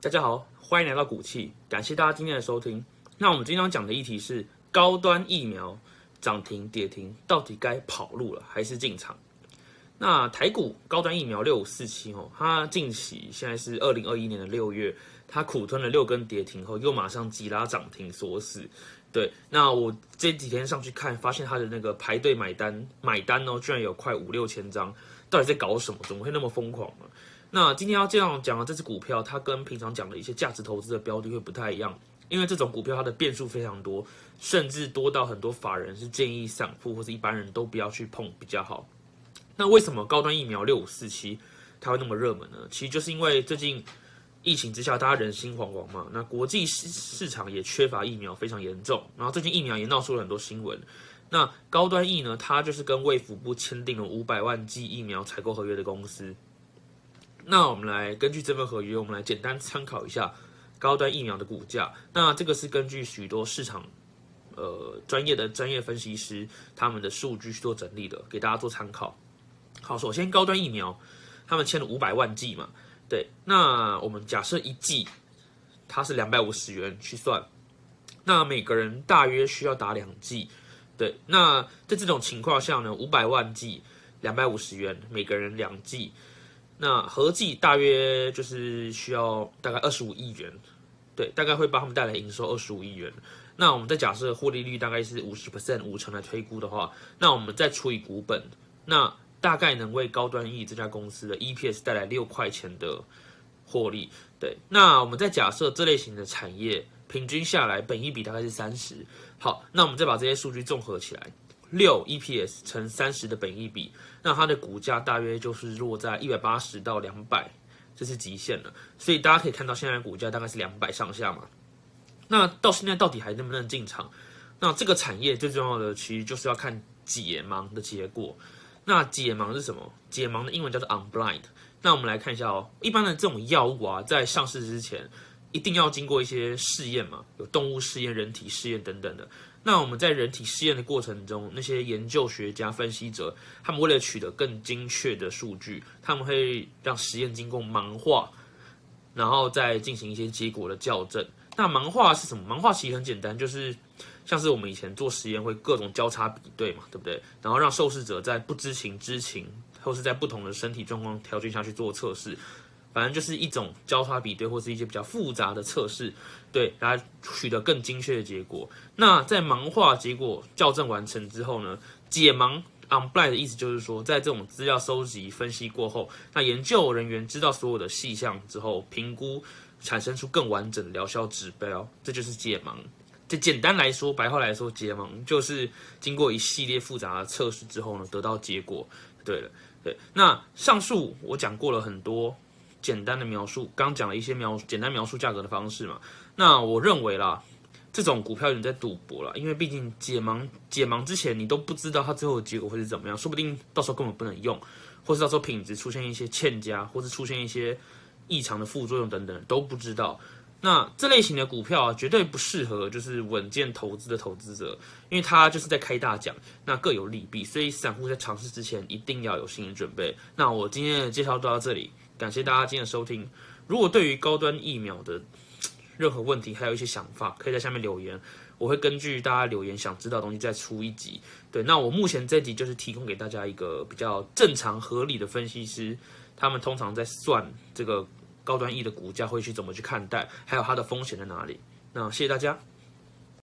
大家好，欢迎来到股气，感谢大家今天的收听。那我们今天要讲的议题是高端疫苗涨停跌停，到底该跑路了还是进场？那台股高端疫苗六五四七哦，它近期现在是二零二一年的六月，它苦吞了六根跌停后，又马上急拉涨停锁死。对，那我这几天上去看，发现它的那个排队买单买单哦，居然有快五六千张，到底在搞什么？怎么会那么疯狂呢？那今天要这样讲的这只股票，它跟平常讲的一些价值投资的标的会不太一样，因为这种股票它的变数非常多，甚至多到很多法人是建议散户或者一般人都不要去碰比较好。那为什么高端疫苗六五四七它会那么热门呢？其实就是因为最近疫情之下，大家人心惶惶嘛，那国际市市场也缺乏疫苗非常严重，然后最近疫苗也闹出了很多新闻。那高端疫呢，它就是跟卫福部签订了五百万剂疫苗采购合约的公司。那我们来根据这份合约，我们来简单参考一下高端疫苗的股价。那这个是根据许多市场呃专业的专业分析师他们的数据去做整理的，给大家做参考。好，首先高端疫苗他们签了五百万剂嘛，对，那我们假设一剂它是两百五十元去算，那每个人大约需要打两剂，对，那在这种情况下呢，五百万剂两百五十元，每个人两剂。那合计大约就是需要大概二十五亿元，对，大概会帮他们带来营收二十五亿元。那我们再假设获利率大概是五十 percent 五成来推估的话，那我们再除以股本，那大概能为高端 E 这家公司的 EPS 带来六块钱的获利。对，那我们再假设这类型的产业平均下来本益比大概是三十。好，那我们再把这些数据综合起来。六 EPS 乘三十的本益比，那它的股价大约就是落在一百八十到两百，这是极限了。所以大家可以看到，现在股价大概是两百上下嘛。那到现在到底还能不能进场？那这个产业最重要的其实就是要看解盲的结果。那解盲是什么？解盲的英文叫做 unblind。那我们来看一下哦，一般的这种药物啊，在上市之前一定要经过一些试验嘛，有动物试验、人体试验等等的。那我们在人体试验的过程中，那些研究学家、分析者，他们为了取得更精确的数据，他们会让实验经过盲化，然后再进行一些结果的校正。那盲化是什么？盲化其实很简单，就是像是我们以前做实验会各种交叉比对嘛，对不对？然后让受试者在不知情、知情，或是在不同的身体状况条件下去做测试。反正就是一种交叉比对，或是一些比较复杂的测试，对，来取得更精确的结果。那在盲化结果校正完成之后呢，解盲 unblind 的意思就是说，在这种资料收集分析过后，那研究人员知道所有的细项之后，评估产生出更完整的疗效指标，这就是解盲。就简单来说，白话来说，解盲就是经过一系列复杂的测试之后呢，得到结果。对了，对，那上述我讲过了很多。简单的描述，刚讲了一些描简单描述价格的方式嘛。那我认为啦，这种股票有人在赌博了，因为毕竟解盲解盲之前，你都不知道它最后的结果会是怎么样，说不定到时候根本不能用，或是到时候品质出现一些欠佳，或是出现一些异常的副作用等等都不知道。那这类型的股票啊，绝对不适合就是稳健投资的投资者，因为它就是在开大奖，那各有利弊，所以散户在尝试之前一定要有心理准备。那我今天的介绍就到这里。感谢大家今天的收听。如果对于高端疫苗的任何问题，还有一些想法，可以在下面留言，我会根据大家留言想知道的东西再出一集。对，那我目前这集就是提供给大家一个比较正常合理的分析师，他们通常在算这个高端 E 的股价会去怎么去看待，还有它的风险在哪里。那谢谢大家。